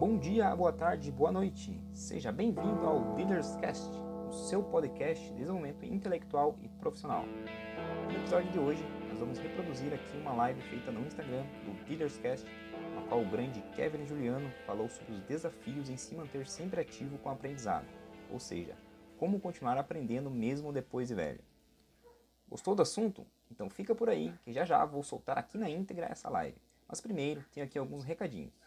Bom dia, boa tarde, boa noite. Seja bem-vindo ao Dealers Cast, o seu podcast de desenvolvimento intelectual e profissional. No episódio de hoje, nós vamos reproduzir aqui uma live feita no Instagram do Dealers Cast, na qual o grande Kevin Juliano falou sobre os desafios em se manter sempre ativo com o aprendizado, ou seja, como continuar aprendendo mesmo depois de velho. Gostou do assunto? Então fica por aí, que já já vou soltar aqui na íntegra essa live. Mas primeiro, tenho aqui alguns recadinhos.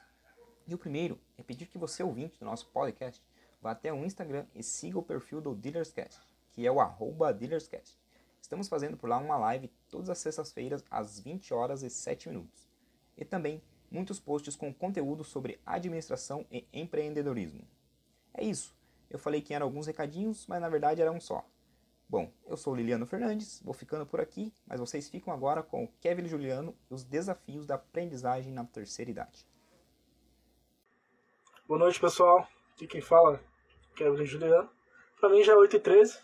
E o primeiro é pedir que você, ouvinte do nosso podcast, vá até o Instagram e siga o perfil do Dealerscast, que é o arroba Dealerscast. Estamos fazendo por lá uma live todas as sextas-feiras às 20 horas e 7 minutos. E também muitos posts com conteúdo sobre administração e empreendedorismo. É isso. Eu falei que eram alguns recadinhos, mas na verdade era um só. Bom, eu sou Liliano Fernandes, vou ficando por aqui, mas vocês ficam agora com o Kevin Juliano e os desafios da aprendizagem na terceira idade. Boa noite, pessoal. Aqui quem fala é Kevin Juliano. Para mim já é 8h13,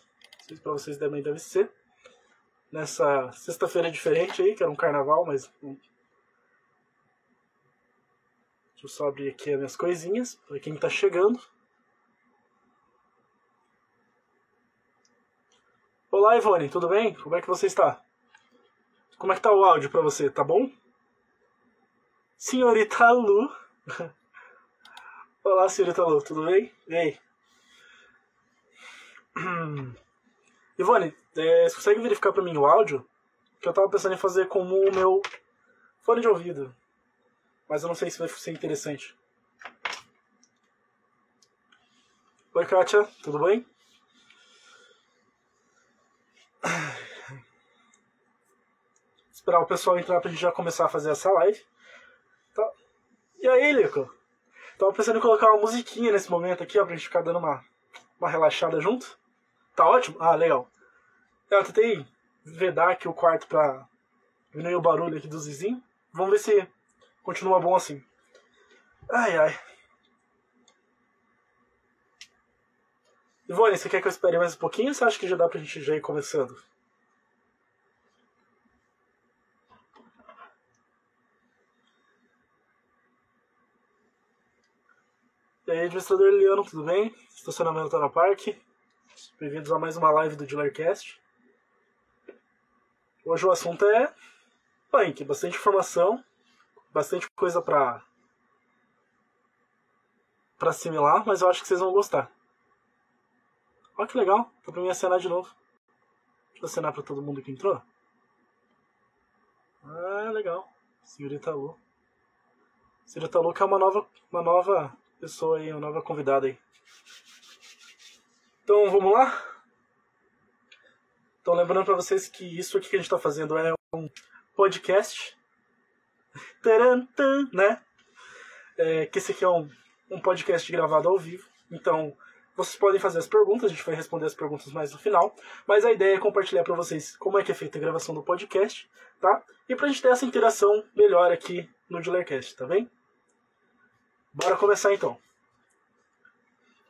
para vocês também deve ser. Nessa sexta-feira diferente aí, que era um carnaval, mas. Deixa eu só abrir aqui as minhas coisinhas, para quem está chegando. Olá, Ivone, tudo bem? Como é que você está? Como é que tá o áudio para você? Tá bom? Senhorita Lu. Olá, Lu, tudo bem? E aí? Ivone, é, você consegue verificar para mim o áudio? Que eu tava pensando em fazer como o meu fone de ouvido. Mas eu não sei se vai ser interessante. Oi, Kátia, tudo bem? Esperar o pessoal entrar pra gente já começar a fazer essa live. Tá. E aí, Lico? Tava pensando em colocar uma musiquinha nesse momento aqui, ó, pra gente ficar dando uma, uma relaxada junto. Tá ótimo? Ah, legal. É, eu tentei vedar aqui o quarto pra diminuir o barulho aqui dos vizinhos. Vamos ver se continua bom assim. Ai, ai. Ivone, você quer que eu espere mais um pouquinho ou você acha que já dá pra gente já ir começando? E aí, administrador Leandro, tudo bem? Estacionamento tá na parque. Bem-vindos a mais uma live do Dealercast. Hoje o assunto é punk, bastante informação, bastante coisa pra, pra assimilar, mas eu acho que vocês vão gostar. Olha que legal, dá pra mim acenar de novo. Deixa eu acenar pra todo mundo que entrou. Ah, legal. Senhorita Lu. Senhorita Lu que é uma nova, uma nova pessoa aí, uma nova convidada aí. Então vamos lá? Então lembrando para vocês que isso aqui que a gente está fazendo é um podcast. Tarantam, né? É, que esse aqui é um, um podcast gravado ao vivo. Então vocês podem fazer as perguntas, a gente vai responder as perguntas mais no final. Mas a ideia é compartilhar para vocês como é que é feita a gravação do podcast, tá? E pra gente ter essa interação melhor aqui no Dealercast, tá bem? Bora começar então.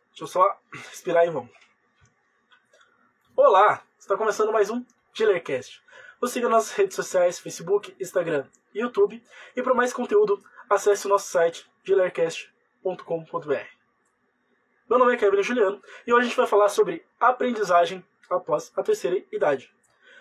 Deixa eu só respirar e vamos. Olá! Está começando mais um Dealercast. Você siga nossas redes sociais, Facebook, Instagram e YouTube. E para mais conteúdo, acesse o nosso site dealercast.com.br. Meu nome é Kevin Juliano e hoje a gente vai falar sobre aprendizagem após a terceira idade.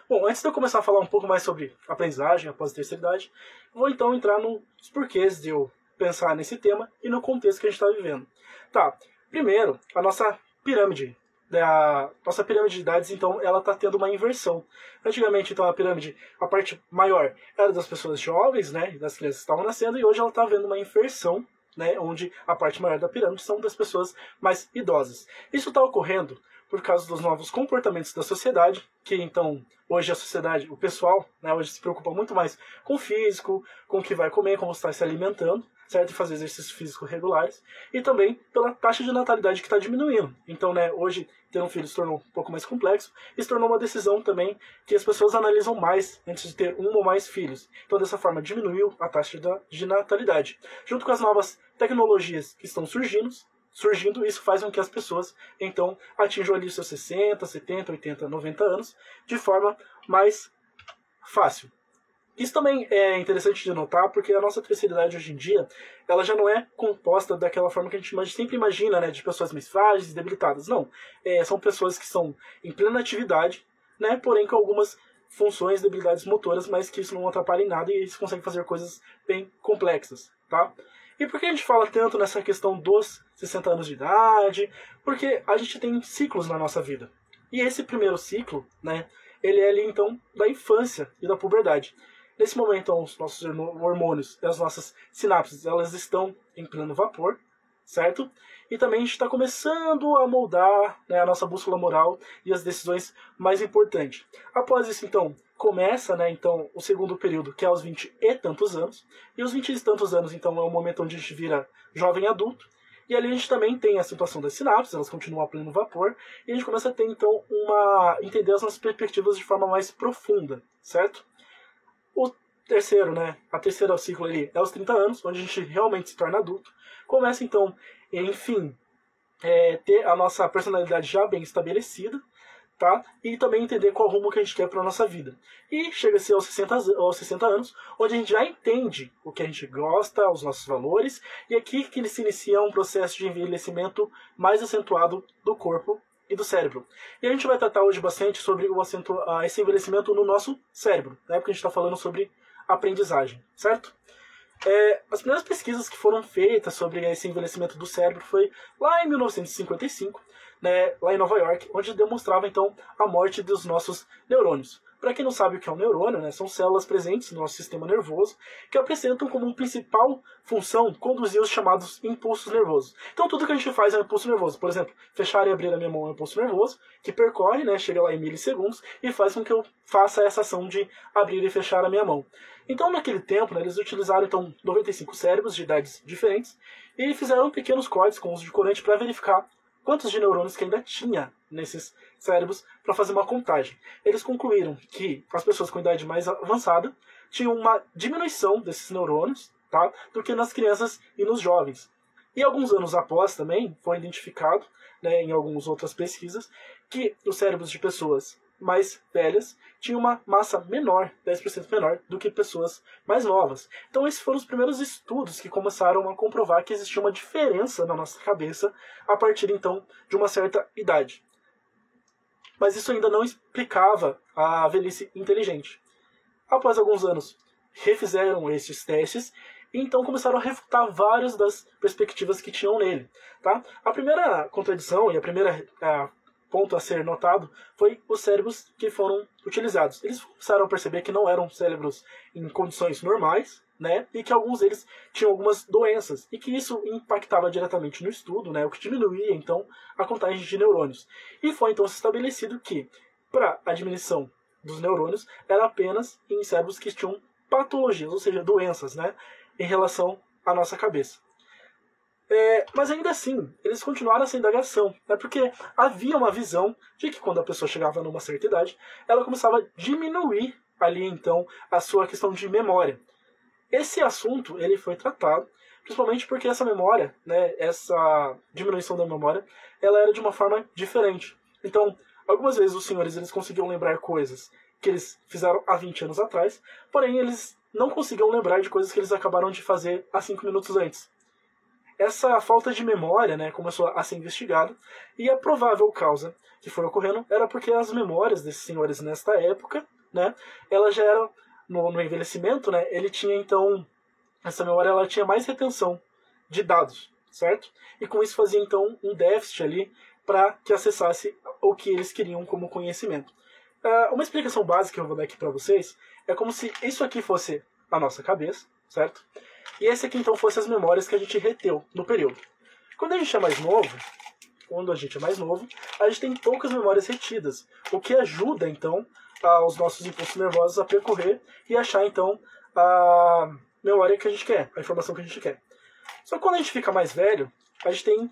Bom, antes de eu começar a falar um pouco mais sobre aprendizagem após a terceira idade, vou então entrar nos porquês de eu pensar nesse tema e no contexto que a gente está vivendo. Tá, primeiro, a nossa pirâmide. A nossa pirâmide de idades, então, ela está tendo uma inversão. Antigamente, então, a pirâmide, a parte maior era das pessoas jovens, né, das crianças que estavam nascendo, e hoje ela está vendo uma inversão, né, onde a parte maior da pirâmide são das pessoas mais idosas. Isso está ocorrendo por causa dos novos comportamentos da sociedade, que então hoje a sociedade, o pessoal, né, hoje se preocupa muito mais com o físico, com o que vai comer, como está se alimentando, certo? Fazer exercícios físicos regulares. E também pela taxa de natalidade que está diminuindo. Então, né, hoje ter um filho se tornou um pouco mais complexo e se tornou uma decisão também que as pessoas analisam mais antes de ter um ou mais filhos. Então, dessa forma, diminuiu a taxa de natalidade. Junto com as novas tecnologias que estão surgindo, surgindo, isso faz com que as pessoas então atinjam ali seus 60, 70, 80, 90 anos de forma mais fácil. Isso também é interessante de notar, porque a nossa terceira idade hoje em dia, ela já não é composta daquela forma que a gente sempre imagina, né, de pessoas mais frágeis, debilitadas. Não, é, são pessoas que estão em plena atividade, né, porém com algumas funções, debilidades motoras, mas que isso não atrapalha em nada e eles conseguem fazer coisas bem complexas, tá? E por que a gente fala tanto nessa questão dos 60 anos de idade? Porque a gente tem ciclos na nossa vida. E esse primeiro ciclo, né, ele é ali então da infância e da puberdade. Nesse momento, os nossos hormônios e as nossas sinapses, elas estão em pleno vapor, certo? E também a gente está começando a moldar né, a nossa bússola moral e as decisões mais importantes. Após isso, então, começa né, então, o segundo período, que é aos 20 e tantos anos. E os 20 e tantos anos, então, é o momento onde a gente vira jovem adulto. E ali a gente também tem a situação das sinapses, elas continuam a pleno vapor, e a gente começa a ter então uma entender as nossas perspectivas de forma mais profunda, certo? Terceiro, né, a terceira ciclo ali é aos 30 anos, onde a gente realmente se torna adulto. Começa então, enfim, é, ter a nossa personalidade já bem estabelecida, tá? E também entender qual rumo que a gente quer para nossa vida. E chega-se aos 60, aos 60 anos, onde a gente já entende o que a gente gosta, os nossos valores, e aqui que se inicia um processo de envelhecimento mais acentuado do corpo e do cérebro. E a gente vai tratar hoje bastante sobre o acento, uh, esse envelhecimento no nosso cérebro, né? porque a gente está falando sobre aprendizagem, certo? É, as primeiras pesquisas que foram feitas sobre esse envelhecimento do cérebro foi lá em 1955, né, lá em Nova York, onde demonstrava então a morte dos nossos neurônios. Para quem não sabe o que é um neurônio, né, são células presentes no nosso sistema nervoso que apresentam como principal função conduzir os chamados impulsos nervosos. Então tudo que a gente faz é um impulso nervoso. Por exemplo, fechar e abrir a minha mão é um impulso nervoso que percorre, né, chega lá em milissegundos e faz com que eu faça essa ação de abrir e fechar a minha mão. Então naquele tempo né, eles utilizaram então 95 cérebros de idades diferentes e fizeram pequenos cortes com uso de corante para verificar quantos de neurônios que ainda tinha nesses cérebros para fazer uma contagem. Eles concluíram que as pessoas com idade mais avançada tinham uma diminuição desses neurônios tá, do que nas crianças e nos jovens. E alguns anos após também foi identificado, né, em algumas outras pesquisas, que os cérebros de pessoas mais velhas tinham uma massa menor, 10% menor, do que pessoas mais novas. Então esses foram os primeiros estudos que começaram a comprovar que existia uma diferença na nossa cabeça a partir então de uma certa idade. Mas isso ainda não explicava a velhice inteligente. Após alguns anos, refizeram esses testes e então começaram a refutar várias das perspectivas que tinham nele. Tá? A primeira contradição e a primeira a ponto a ser notado foi os cérebros que foram utilizados. Eles começaram a perceber que não eram cérebros em condições normais, né, e que alguns deles tinham algumas doenças e que isso impactava diretamente no estudo, né, o que diminuía então a contagem de neurônios. E foi então estabelecido que para a diminuição dos neurônios era apenas em cérebros que tinham patologias, ou seja, doenças, né, em relação à nossa cabeça. É, mas ainda assim, eles continuaram essa indagação, né, porque havia uma visão de que quando a pessoa chegava numa certa idade, ela começava a diminuir ali então a sua questão de memória. Esse assunto ele foi tratado principalmente porque essa memória, né, essa diminuição da memória, ela era de uma forma diferente. Então, algumas vezes os senhores eles conseguiam lembrar coisas que eles fizeram há 20 anos atrás, porém eles não conseguiam lembrar de coisas que eles acabaram de fazer há 5 minutos antes. Essa falta de memória né, começou a ser investigada e a provável causa que foi ocorrendo era porque as memórias desses senhores nesta época, né, ela já eram no, no envelhecimento, né, ele tinha então essa memória ela tinha mais retenção de dados, certo? E com isso fazia então um déficit ali para que acessasse o que eles queriam como conhecimento. Uh, uma explicação básica que eu vou dar aqui para vocês é como se isso aqui fosse a nossa cabeça, certo? E esse aqui então fosse as memórias que a gente reteu no período. Quando a gente é mais novo, quando a gente é mais novo, a gente tem poucas memórias retidas, o que ajuda então aos nossos impulsos nervosos a percorrer e achar então a memória que a gente quer, a informação que a gente quer. Só que quando a gente fica mais velho, a gente tem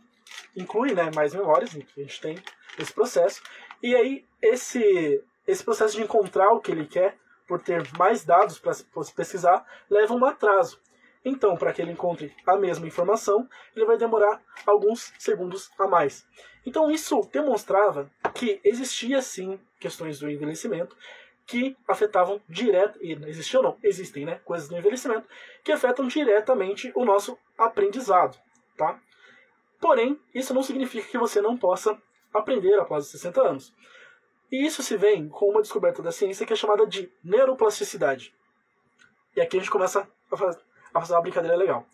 inclui né, mais memórias, a gente tem esse processo, e aí esse esse processo de encontrar o que ele quer por ter mais dados para pesquisar leva um atraso. Então, para que ele encontre a mesma informação, ele vai demorar alguns segundos a mais. Então, isso demonstrava que existia sim questões do envelhecimento, que afetavam direto, e existiam não, existem, né, coisas do envelhecimento que afetam diretamente o nosso aprendizado, tá? Porém, isso não significa que você não possa aprender após os 60 anos. E isso se vem com uma descoberta da ciência que é chamada de neuroplasticidade. E aqui a gente começa a fazer, a fazer uma brincadeira legal.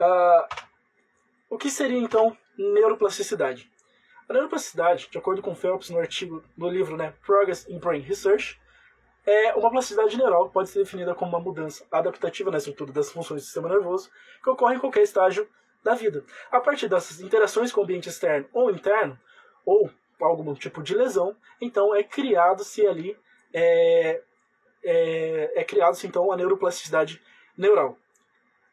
Uh, o que seria então neuroplasticidade? A neuroplasticidade, de acordo com Phelps no artigo no livro né, Progress in Brain Research, é uma plasticidade neural pode ser definida como uma mudança adaptativa na estrutura das funções do sistema nervoso que ocorre em qualquer estágio da vida. A partir dessas interações com o ambiente externo ou interno, ou algum tipo de lesão, então é criado-se ali é, é, é criado-se então a neuroplasticidade neural.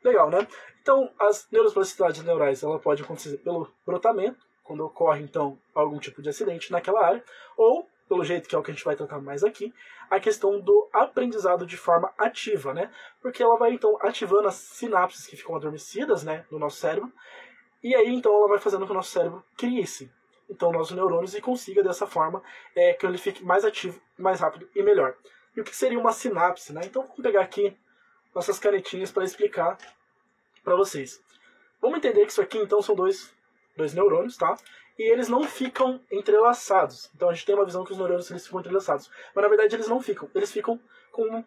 Legal, né? Então, as neuroplasticidades neurais ela pode acontecer pelo brotamento, quando ocorre então algum tipo de acidente naquela área, ou pelo jeito que é o que a gente vai tratar mais aqui, a questão do aprendizado de forma ativa, né? Porque ela vai então ativando as sinapses que ficam adormecidas, né, no nosso cérebro, e aí então ela vai fazendo com que o nosso cérebro crie-se então nossos neurônios e consiga dessa forma é, que ele fique mais ativo, mais rápido e melhor. E o que seria uma sinapse, né? Então vamos pegar aqui nossas canetinhas para explicar para vocês. Vamos entender que isso aqui então são dois, dois neurônios, tá? E eles não ficam entrelaçados. Então a gente tem uma visão que os neurônios eles ficam entrelaçados. Mas na verdade eles não ficam. Eles ficam com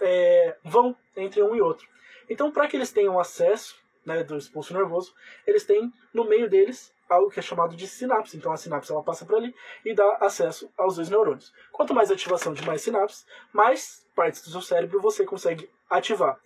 é, vão entre um e outro. Então para que eles tenham acesso né, do expulso nervoso, eles têm no meio deles algo que é chamado de sinapse. Então a sinapse ela passa por ali e dá acesso aos dois neurônios. Quanto mais ativação de mais sinapses, mais partes do seu cérebro você consegue ativar.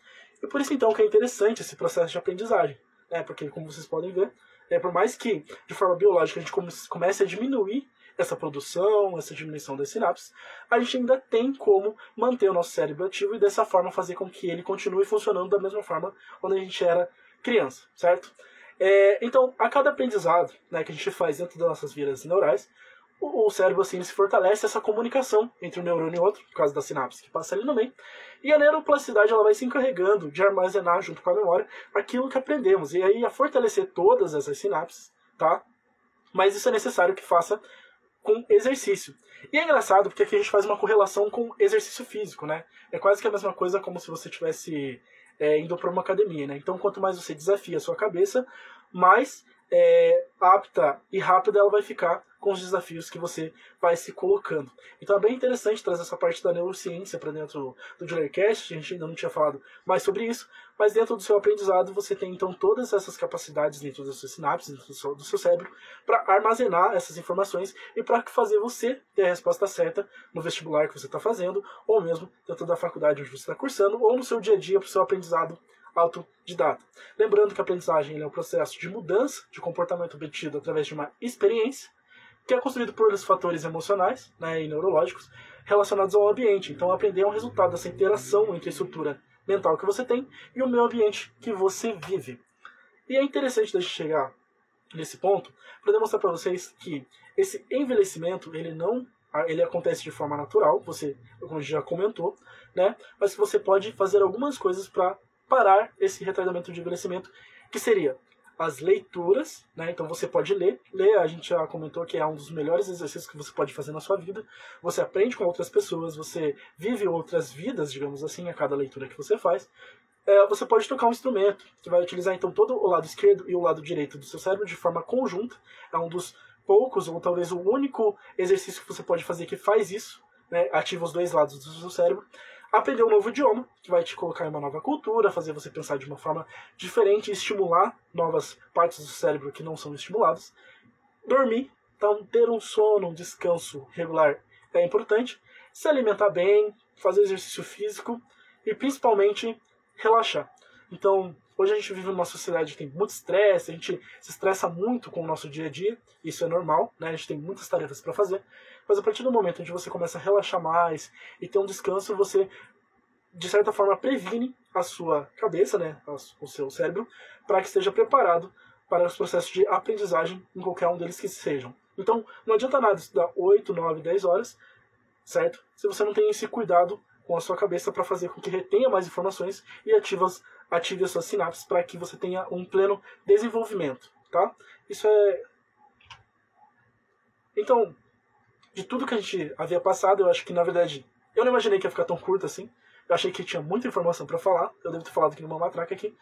E por isso então que é interessante esse processo de aprendizagem, né? Porque como vocês podem ver, é por mais que de forma biológica a gente comece a diminuir essa produção, essa diminuição das sinapses, a gente ainda tem como manter o nosso cérebro ativo e dessa forma fazer com que ele continue funcionando da mesma forma quando a gente era criança, certo? É, então, a cada aprendizado né, que a gente faz dentro das nossas vias neurais, o, o cérebro assim se fortalece essa comunicação entre um neurônio e outro, por causa da sinapse que passa ali no meio. E a neuroplasticidade ela vai se encarregando de armazenar junto com a memória aquilo que aprendemos. E aí a fortalecer todas essas sinapses, tá? Mas isso é necessário que faça com exercício. E é engraçado porque aqui a gente faz uma correlação com exercício físico, né? É quase que a mesma coisa como se você tivesse é, indo para uma academia. Né? Então, quanto mais você desafia a sua cabeça, mais é, apta e rápida ela vai ficar com os desafios que você vai se colocando. Então é bem interessante trazer essa parte da neurociência para dentro do Dillercast, a gente ainda não tinha falado mais sobre isso, mas dentro do seu aprendizado você tem então todas essas capacidades dentro das suas sinapses, dentro do seu, do seu cérebro, para armazenar essas informações e para fazer você ter a resposta certa no vestibular que você está fazendo, ou mesmo dentro da faculdade onde você está cursando, ou no seu dia a dia para o seu aprendizado autodidata. Lembrando que a aprendizagem é um processo de mudança de comportamento obtido através de uma experiência, que é construído por fatores emocionais né, e neurológicos relacionados ao ambiente. Então, aprender é um resultado dessa interação entre a estrutura mental que você tem e o meio ambiente que você vive. E é interessante gente chegar nesse ponto para demonstrar para vocês que esse envelhecimento ele não ele acontece de forma natural, você como já comentou, né? Mas que você pode fazer algumas coisas para parar esse retardamento de envelhecimento, que seria as leituras, né? Então você pode ler. Ler, a gente já comentou que é um dos melhores exercícios que você pode fazer na sua vida. Você aprende com outras pessoas, você vive outras vidas, digamos assim, a cada leitura que você faz. É, você pode tocar um instrumento, que vai utilizar então todo o lado esquerdo e o lado direito do seu cérebro de forma conjunta. É um dos poucos, ou talvez o único exercício que você pode fazer que faz isso, né? ativa os dois lados do seu cérebro aprender um novo idioma, que vai te colocar em uma nova cultura, fazer você pensar de uma forma diferente, estimular novas partes do cérebro que não são estimuladas. Dormir, então ter um sono, um descanso regular é importante. Se alimentar bem, fazer exercício físico e principalmente relaxar. Então, hoje a gente vive numa sociedade que tem muito estresse, a gente se estressa muito com o nosso dia a dia, isso é normal, né? A gente tem muitas tarefas para fazer. Mas a partir do momento em que você começa a relaxar mais e ter um descanso, você de certa forma previne a sua cabeça, né, o seu cérebro, para que esteja preparado para os processos de aprendizagem em qualquer um deles que sejam. Então, não adianta nada estudar 8, 9, 10 horas, certo? Se você não tem esse cuidado com a sua cabeça para fazer com que retenha mais informações e ative as, ative as suas sinapses para que você tenha um pleno desenvolvimento, tá? Isso é... Então, de tudo que a gente havia passado, eu acho que na verdade Eu não imaginei que ia ficar tão curto assim. Eu achei que tinha muita informação para falar. Eu devo ter falado aqui numa matraca aqui.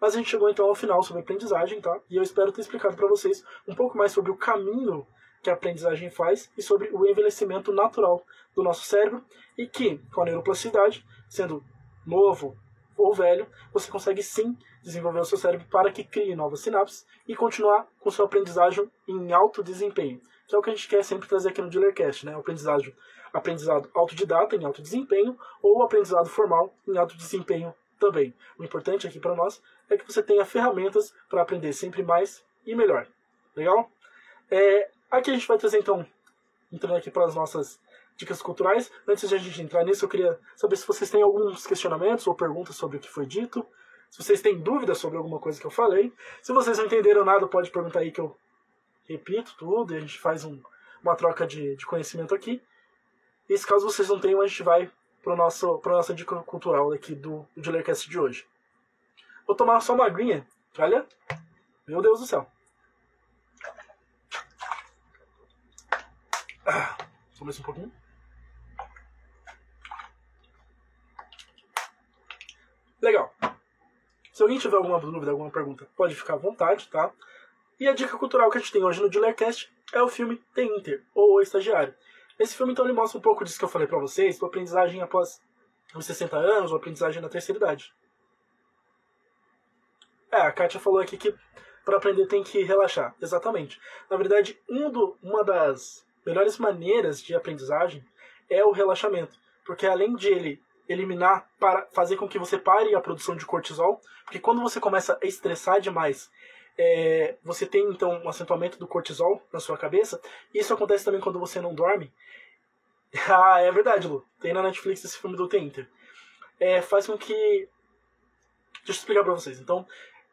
Mas a gente chegou então ao final sobre aprendizagem, tá? E eu espero ter explicado para vocês um pouco mais sobre o caminho que a aprendizagem faz e sobre o envelhecimento natural do nosso cérebro e que, com a neuroplasticidade, sendo novo ou velho, você consegue sim desenvolver o seu cérebro para que crie novas sinapses e continuar com sua aprendizagem em alto desempenho, que é o que a gente quer sempre trazer aqui no Dealercast, né? Aprendizagem, aprendizado autodidata em alto desempenho ou aprendizado formal em alto desempenho também. O importante aqui para nós é que você tenha ferramentas para aprender sempre mais e melhor. Legal? É, aqui a gente vai trazer então, entrando aqui para as nossas dicas culturais. Antes de a gente entrar nisso, eu queria saber se vocês têm alguns questionamentos ou perguntas sobre o que foi dito. Se vocês têm dúvidas sobre alguma coisa que eu falei. Se vocês não entenderam nada, pode perguntar aí que eu repito tudo e a gente faz um, uma troca de, de conhecimento aqui. E se caso vocês não tenham, a gente vai para a nossa dica cultural aqui do, do Dealercast de hoje. Vou tomar só uma aguinha. Olha. Meu Deus do céu. Ah, começa um pouquinho. Legal. Se alguém tiver alguma dúvida, alguma pergunta, pode ficar à vontade, tá? E a dica cultural que a gente tem hoje no Dealercast é o filme The Inter, ou O Estagiário. Esse filme, então, ele mostra um pouco disso que eu falei para vocês, do aprendizagem após os 60 anos, ou aprendizagem na terceira idade. É, a Kátia falou aqui que para aprender tem que relaxar. Exatamente. Na verdade, um do, uma das melhores maneiras de aprendizagem é o relaxamento. Porque além de ele eliminar, para fazer com que você pare a produção de cortisol, porque quando você começa a estressar demais, é, você tem então um acentuamento do cortisol na sua cabeça. Isso acontece também quando você não dorme. ah, é verdade, Lu. Tem na Netflix esse filme do T-Inter. É, faz com que. Deixa eu explicar pra vocês. Então,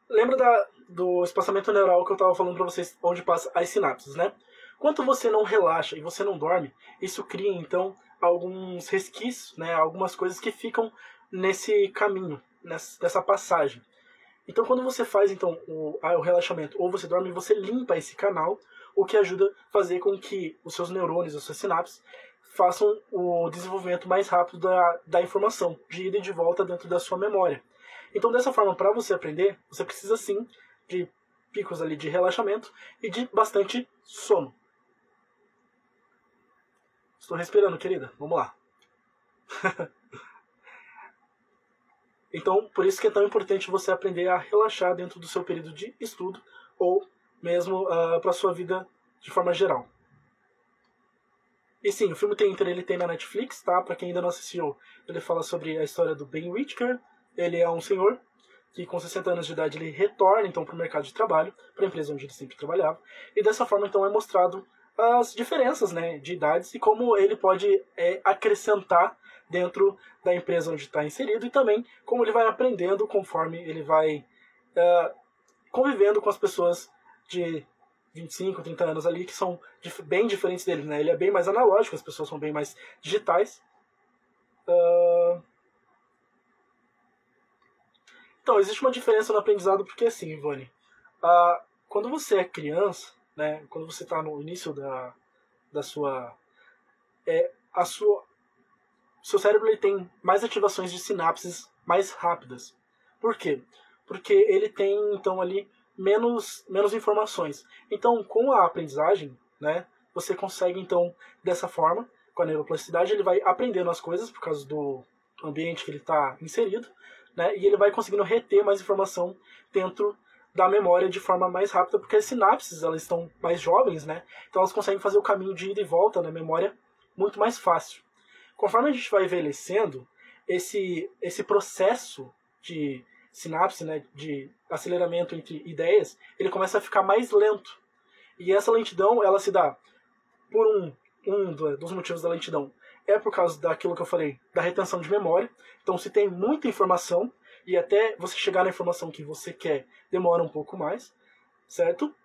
lembra da, do espaçamento neural que eu estava falando para vocês, onde passa as sinapses, né? Quando você não relaxa e você não dorme, isso cria então alguns resquícios, né? Algumas coisas que ficam nesse caminho, nessa passagem. Então, quando você faz então o, o relaxamento ou você dorme, você limpa esse canal, o que ajuda a fazer com que os seus neurônios, as suas sinapses, façam o desenvolvimento mais rápido da, da informação, de ida e de volta dentro da sua memória. Então, dessa forma, para você aprender, você precisa sim de picos ali de relaxamento e de bastante sono. Estou respirando, querida. Vamos lá. então, por isso que é tão importante você aprender a relaxar dentro do seu período de estudo ou mesmo uh, ah, para sua vida de forma geral. E sim, o filme tem ele tem na Netflix, tá? Para quem ainda não assistiu, ele fala sobre a história do Ben Whitaker, ele é um senhor que com 60 anos de idade ele retorna então para o mercado de trabalho, para a empresa onde ele sempre trabalhava, e dessa forma então é mostrado as diferenças né, de idades e como ele pode é, acrescentar dentro da empresa onde está inserido e também como ele vai aprendendo conforme ele vai uh, convivendo com as pessoas de 25, 30 anos ali que são bem diferentes dele. Né? Ele é bem mais analógico, as pessoas são bem mais digitais. Uh, então, existe uma diferença no aprendizado porque assim, Ivone, uh, quando você é criança, né, quando você está no início da, da sua, é, a sua, seu cérebro ele tem mais ativações de sinapses mais rápidas. Por quê? Porque ele tem então ali menos, menos informações. Então, com a aprendizagem, né, você consegue então dessa forma, com a neuroplasticidade, ele vai aprendendo as coisas por causa do ambiente que ele está inserido né? E ele vai conseguindo reter mais informação dentro da memória de forma mais rápida, porque as sinapses elas estão mais jovens, né? Então elas conseguem fazer o caminho de ida e volta na memória muito mais fácil. Conforme a gente vai envelhecendo, esse esse processo de sinapse, né, de aceleramento entre ideias, ele começa a ficar mais lento. E essa lentidão, ela se dá por um um dos motivos da lentidão é por causa daquilo que eu falei, da retenção de memória. Então, se tem muita informação, e até você chegar na informação que você quer, demora um pouco mais, certo?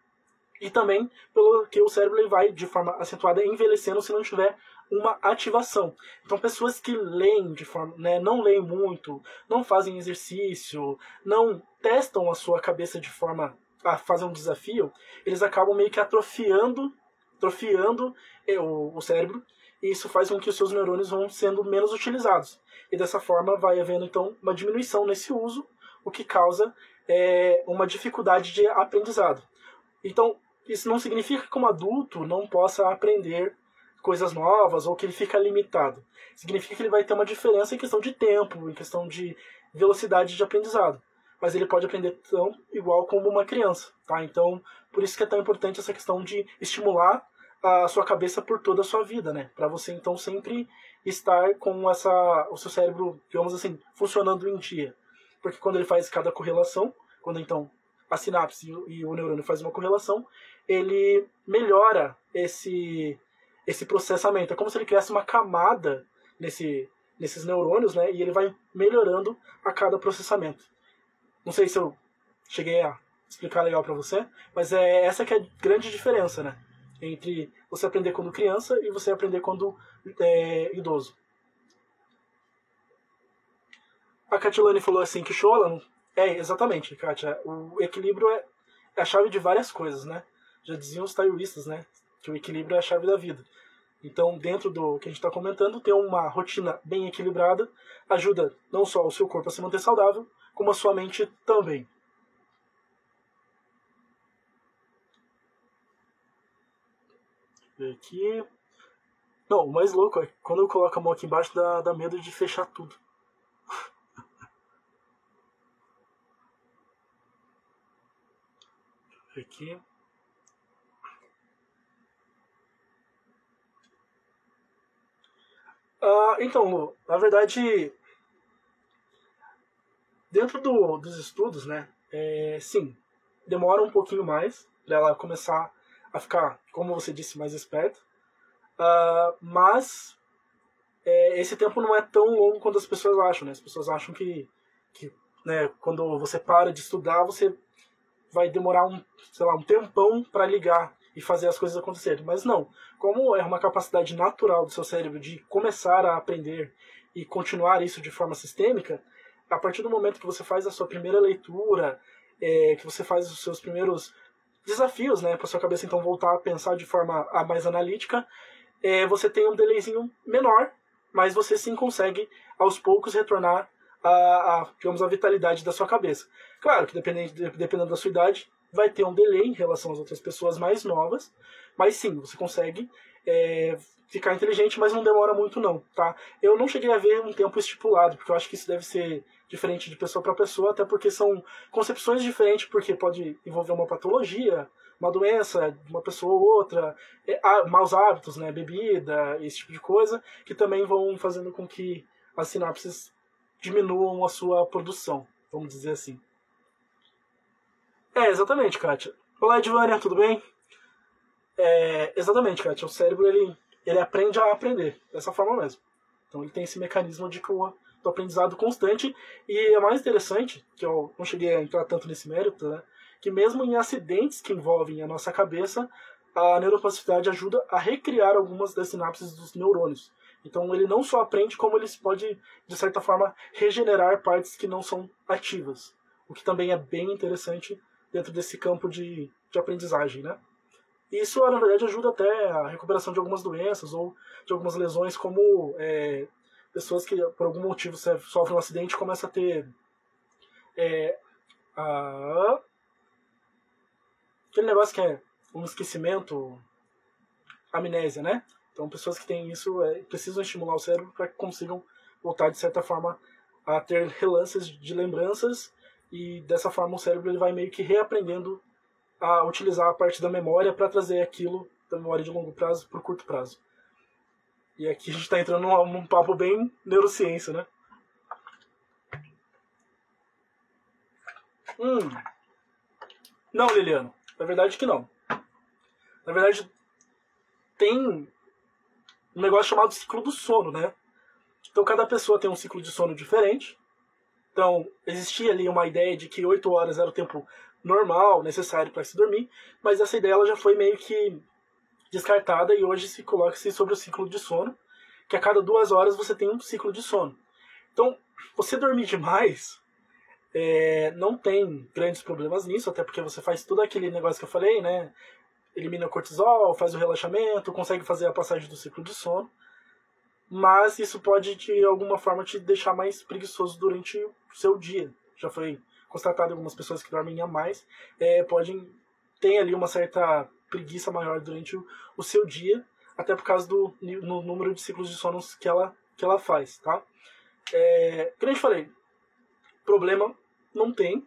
E também pelo que o cérebro vai, de forma acentuada, envelhecendo se não tiver uma ativação. Então, pessoas que leem de forma, né, não leem muito, não fazem exercício, não testam a sua cabeça de forma a fazer um desafio, eles acabam meio que atrofiando atrofiando é, o, o cérebro e isso faz com que os seus neurônios vão sendo menos utilizados. E dessa forma vai havendo então uma diminuição nesse uso, o que causa é, uma dificuldade de aprendizado. Então, isso não significa que como adulto não possa aprender coisas novas ou que ele fica limitado. Significa que ele vai ter uma diferença em questão de tempo, em questão de velocidade de aprendizado. Mas ele pode aprender tão igual como uma criança, tá? Então, por isso que é tão importante essa questão de estimular a sua cabeça por toda a sua vida, né? Para você então sempre estar com essa o seu cérebro, digamos assim, funcionando em dia. Porque quando ele faz cada correlação, quando então a sinapse e o neurônio faz uma correlação, ele melhora esse esse processamento. É como se ele criasse uma camada nesse nesses neurônios, né? E ele vai melhorando a cada processamento. Não sei se eu cheguei a explicar legal para você, mas é essa que é a grande diferença, né? entre você aprender quando criança e você aprender quando é, idoso. A Catilane falou assim que Sholan é exatamente, Katia. O equilíbrio é, é a chave de várias coisas, né? Já diziam os taoístas, né? Que o equilíbrio é a chave da vida. Então, dentro do que a gente está comentando, ter uma rotina bem equilibrada ajuda não só o seu corpo a se manter saudável, como a sua mente também. aqui. Não, o mais louco é quando eu coloco a mão aqui embaixo dá, dá medo de fechar tudo. aqui. Ah, então, Lu, na verdade, dentro do, dos estudos, né, é, sim, demora um pouquinho mais para ela começar a ficar, como você disse, mais esperto. Uh, mas é, esse tempo não é tão longo quanto as pessoas acham, né? As pessoas acham que, que né, quando você para de estudar, você vai demorar um, sei lá, um tempão para ligar e fazer as coisas acontecerem. Mas não. Como é uma capacidade natural do seu cérebro de começar a aprender e continuar isso de forma sistêmica, a partir do momento que você faz a sua primeira leitura, é, que você faz os seus primeiros desafios, né, para sua cabeça então voltar a pensar de forma mais analítica, é, você tem um delayzinho menor, mas você sim consegue aos poucos retornar a, a, digamos, a vitalidade da sua cabeça. Claro que dependendo, dependendo da sua idade, vai ter um delay em relação às outras pessoas mais novas, mas sim, você consegue é, ficar inteligente, mas não demora muito não, tá? Eu não cheguei a ver um tempo estipulado, porque eu acho que isso deve ser diferente de pessoa para pessoa, até porque são concepções diferentes, porque pode envolver uma patologia, uma doença uma pessoa ou outra, é, maus hábitos, né, bebida, esse tipo de coisa, que também vão fazendo com que as sinapses diminuam a sua produção, vamos dizer assim. É, exatamente, Kátia. Olá, Edvânia, tudo bem? É, exatamente, Kátia. O cérebro, ele, ele aprende a aprender, dessa forma mesmo. Então ele tem esse mecanismo de do aprendizado constante. E é mais interessante, que eu não cheguei a entrar tanto nesse mérito, né? que mesmo em acidentes que envolvem a nossa cabeça, a neuroplasticidade ajuda a recriar algumas das sinapses dos neurônios. Então ele não só aprende, como ele pode, de certa forma, regenerar partes que não são ativas. O que também é bem interessante dentro desse campo de, de aprendizagem, né? Isso, na verdade, ajuda até a recuperação de algumas doenças ou de algumas lesões, como é, pessoas que por algum motivo sofrem um acidente e começam a ter é, a... aquele negócio que é um esquecimento, amnésia, né? Então pessoas que têm isso é, precisam estimular o cérebro para que consigam voltar de certa forma a ter relances de lembranças e dessa forma o cérebro ele vai meio que reaprendendo a utilizar a parte da memória para trazer aquilo da memória de longo prazo para o curto prazo. E aqui a gente está entrando num, num papo bem neurociência, né? Hum. Não, Liliano. Na verdade que não. Na verdade, tem um negócio chamado ciclo do sono, né? Então cada pessoa tem um ciclo de sono diferente. Então, existia ali uma ideia de que 8 horas era o tempo normal, necessário para se dormir, mas essa ideia ela já foi meio que descartada e hoje se coloca-se sobre o ciclo de sono, que a cada duas horas você tem um ciclo de sono. Então, você dormir demais é, não tem grandes problemas nisso, até porque você faz tudo aquele negócio que eu falei, né? elimina cortisol, faz o relaxamento, consegue fazer a passagem do ciclo de sono. Mas isso pode, de alguma forma, te deixar mais preguiçoso durante o seu dia. Já foi constatado algumas pessoas que dormem a mais, é, podem ter ali uma certa preguiça maior durante o, o seu dia, até por causa do no número de ciclos de sono que ela, que ela faz, tá? É, como gente falei, problema não tem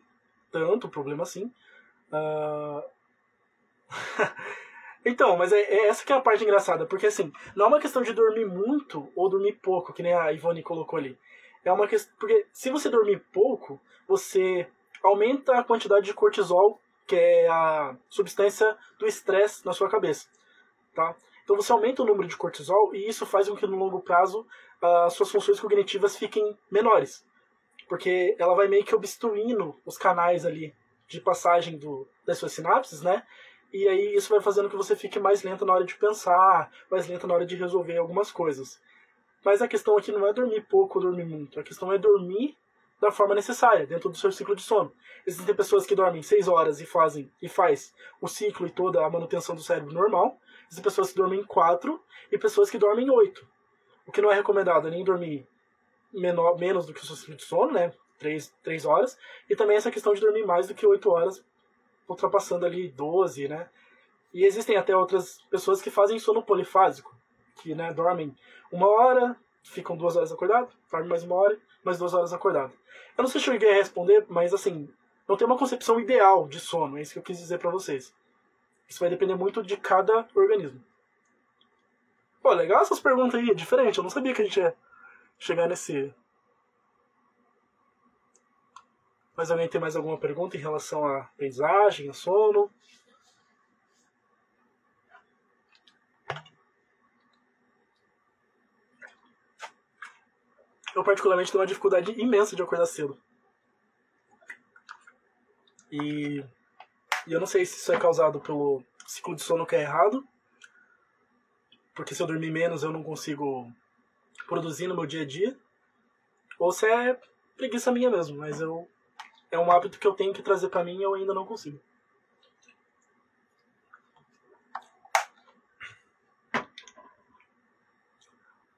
tanto problema assim. Uh... então, mas é, é, essa que é a parte engraçada, porque assim, não é uma questão de dormir muito ou dormir pouco, que nem a Ivone colocou ali. É uma questão. Porque se você dormir pouco, você aumenta a quantidade de cortisol, que é a substância do estresse na sua cabeça. Tá? Então você aumenta o número de cortisol e isso faz com que no longo prazo as suas funções cognitivas fiquem menores. Porque ela vai meio que obstruindo os canais ali de passagem do, das suas sinapses, né? E aí isso vai fazendo que você fique mais lento na hora de pensar, mais lento na hora de resolver algumas coisas. Mas a questão aqui não é dormir pouco ou dormir muito. A questão é dormir da forma necessária, dentro do seu ciclo de sono. Existem pessoas que dormem 6 horas e fazem e faz o ciclo e toda a manutenção do cérebro normal. Existem pessoas que dormem 4 e pessoas que dormem 8. O que não é recomendado é nem dormir menor, menos do que o seu ciclo de sono, né? 3, 3 horas. E também essa questão de dormir mais do que 8 horas, ultrapassando ali 12, né? E existem até outras pessoas que fazem sono polifásico, que né, dormem uma hora, ficam duas horas acordados, dormem mais uma hora, mais duas horas acordado. Eu não sei se eu cheguei a responder, mas assim, não tem uma concepção ideal de sono, é isso que eu quis dizer para vocês. Isso vai depender muito de cada organismo. Pô, legal essas perguntas aí, é diferente, eu não sabia que a gente ia chegar nesse. Mas alguém tem mais alguma pergunta em relação à paisagem, a sono? eu particularmente tenho uma dificuldade imensa de acordar cedo. E, e eu não sei se isso é causado pelo ciclo de sono que é errado, porque se eu dormir menos eu não consigo produzir no meu dia a dia, ou se é preguiça minha mesmo, mas eu é um hábito que eu tenho que trazer para mim e eu ainda não consigo.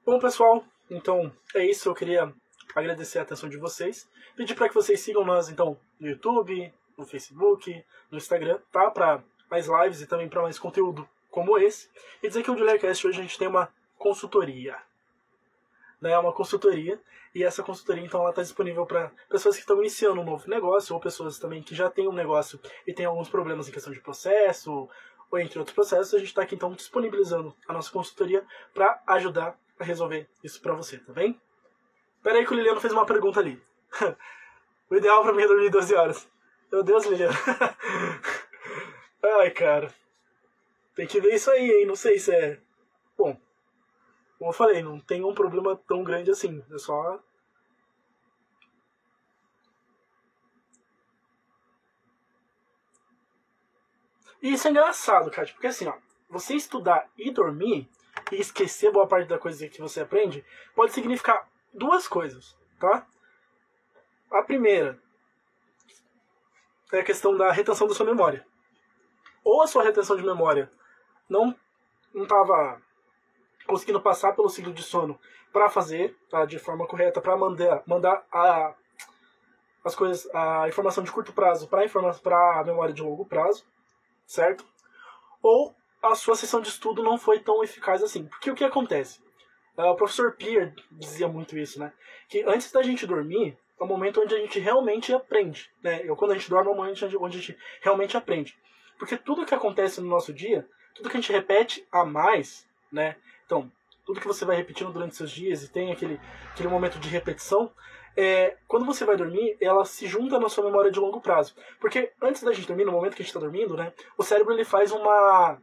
Bom, pessoal, então, é isso. Eu queria agradecer a atenção de vocês. Pedir para que vocês sigam nós, então, no YouTube, no Facebook, no Instagram, tá? Para mais lives e também para mais conteúdo como esse. E dizer que o Dilercast hoje a gente tem uma consultoria. Né? Uma consultoria. E essa consultoria, então, ela está disponível para pessoas que estão iniciando um novo negócio ou pessoas também que já têm um negócio e têm alguns problemas em questão de processo ou entre outros processos. A gente está aqui, então, disponibilizando a nossa consultoria para ajudar a resolver isso pra você, tá bem? Pera aí que o Liliano fez uma pergunta ali. o ideal pra mim é dormir 12 horas. Meu Deus, Liliano. Ai, cara. Tem que ver isso aí, hein? Não sei se é. Bom, como eu falei, não tem um problema tão grande assim. É só. E isso é engraçado, cara, porque assim, ó, você estudar e dormir e esquecer boa parte da coisa que você aprende, pode significar duas coisas, tá? A primeira é a questão da retenção da sua memória. Ou a sua retenção de memória não estava conseguindo passar pelo ciclo de sono para fazer tá, de forma correta, para mandar, mandar a, as coisas, a informação de curto prazo para a memória de longo prazo, certo? Ou a sua sessão de estudo não foi tão eficaz assim. Porque o que acontece? Uh, o professor Peer dizia muito isso, né? Que antes da gente dormir, é o momento onde a gente realmente aprende. Né? Eu, quando a gente dorme, é o momento onde a gente realmente aprende. Porque tudo que acontece no nosso dia, tudo que a gente repete a mais, né? Então, tudo que você vai repetindo durante seus dias e tem aquele, aquele momento de repetição, é, quando você vai dormir, ela se junta na sua memória de longo prazo. Porque antes da gente dormir, no momento que a gente está dormindo, né? O cérebro ele faz uma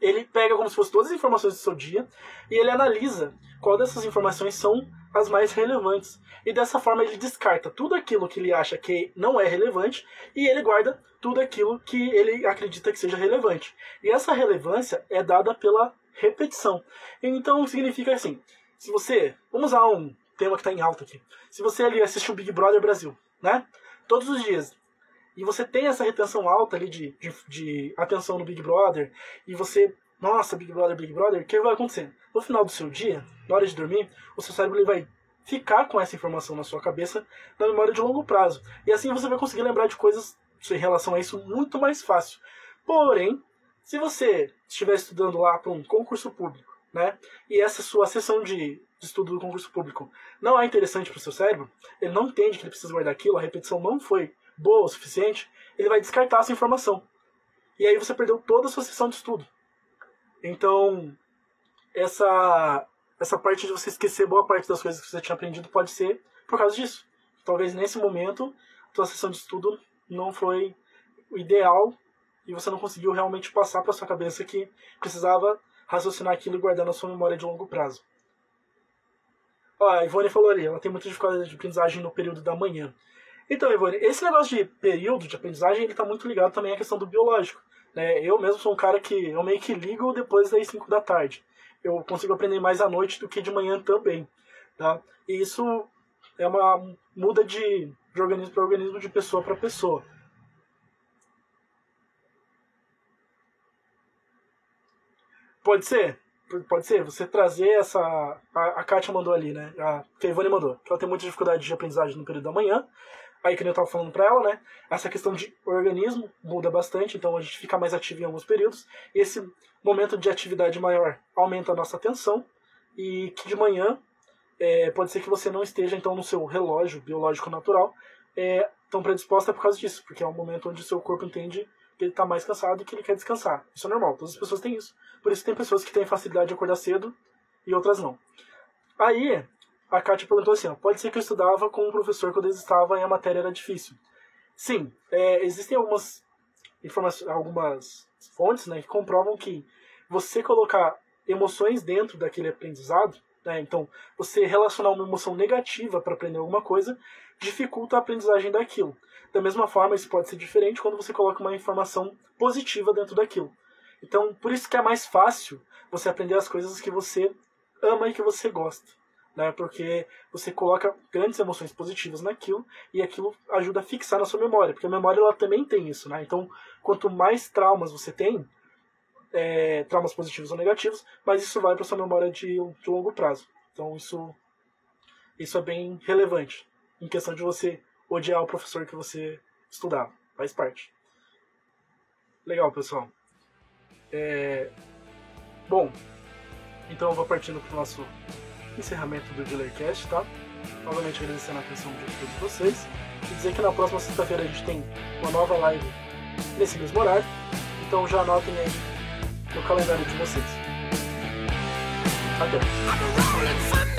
ele pega como se fosse todas as informações do seu dia e ele analisa qual dessas informações são as mais relevantes. E dessa forma ele descarta tudo aquilo que ele acha que não é relevante e ele guarda tudo aquilo que ele acredita que seja relevante. E essa relevância é dada pela repetição. Então significa assim, se você, vamos usar um tema que está em alta aqui, se você ali assistiu o Big Brother Brasil, né? Todos os dias e você tem essa retenção alta ali de, de, de atenção no Big Brother, e você, nossa, Big Brother, Big Brother, o que vai acontecer? No final do seu dia, na hora de dormir, o seu cérebro ele vai ficar com essa informação na sua cabeça na memória de longo prazo. E assim você vai conseguir lembrar de coisas em relação a isso muito mais fácil. Porém, se você estiver estudando lá para um concurso público, né, e essa sua sessão de, de estudo do concurso público não é interessante para o seu cérebro, ele não entende que ele precisa guardar aquilo, a repetição não foi boa o suficiente, ele vai descartar essa informação. E aí você perdeu toda a sua sessão de estudo. Então, essa essa parte de você esquecer boa parte das coisas que você tinha aprendido pode ser por causa disso. Talvez nesse momento a tua sessão de estudo não foi o ideal e você não conseguiu realmente passar para sua cabeça que precisava raciocinar aquilo e guardar na sua memória de longo prazo. Ó, a Ivone falou ali, ela tem muita dificuldade de aprendizagem no período da manhã. Então, Ivone, esse negócio de período de aprendizagem, ele está muito ligado também à questão do biológico. Né? Eu mesmo sou um cara que eu meio que ligo depois das 5 da tarde. Eu consigo aprender mais à noite do que de manhã também. Tá? E isso é uma muda de, de organismo para organismo, de pessoa para pessoa. Pode ser, pode ser, você trazer essa. A, a Kátia mandou ali, né? A, a Ivone mandou, que ela tem muita dificuldade de aprendizagem no período da manhã. Aí, que eu tava falando pra ela, né? Essa questão de organismo muda bastante, então a gente fica mais ativo em alguns períodos. Esse momento de atividade maior aumenta a nossa atenção. E que de manhã é, pode ser que você não esteja, então, no seu relógio biológico natural é, tão predisposta por causa disso, porque é um momento onde o seu corpo entende ele está mais cansado e que ele quer descansar. Isso é normal, todas as pessoas têm isso. Por isso tem pessoas que têm facilidade de acordar cedo e outras não. Aí, a Kátia perguntou assim, ó, pode ser que eu estudava com um professor quando ele estava e a matéria era difícil. Sim, é, existem algumas informações, algumas fontes né, que comprovam que você colocar emoções dentro daquele aprendizado, né, então você relacionar uma emoção negativa para aprender alguma coisa, dificulta a aprendizagem daquilo. Da mesma forma, isso pode ser diferente quando você coloca uma informação positiva dentro daquilo. Então, por isso que é mais fácil você aprender as coisas que você ama e que você gosta. Né? Porque você coloca grandes emoções positivas naquilo e aquilo ajuda a fixar na sua memória. Porque a memória ela também tem isso. Né? Então, quanto mais traumas você tem, é, traumas positivos ou negativos, mas isso vai para sua memória de, de longo prazo. Então, isso, isso é bem relevante em questão de você odiar o professor que você estudava. Faz parte. Legal, pessoal. É... Bom, então eu vou partindo para o nosso encerramento do Dealercast, tá? Novamente agradecendo a atenção de todos vocês. E dizer que na próxima sexta-feira a gente tem uma nova live nesse mesmo horário. Então já anotem aí no calendário de vocês. Até!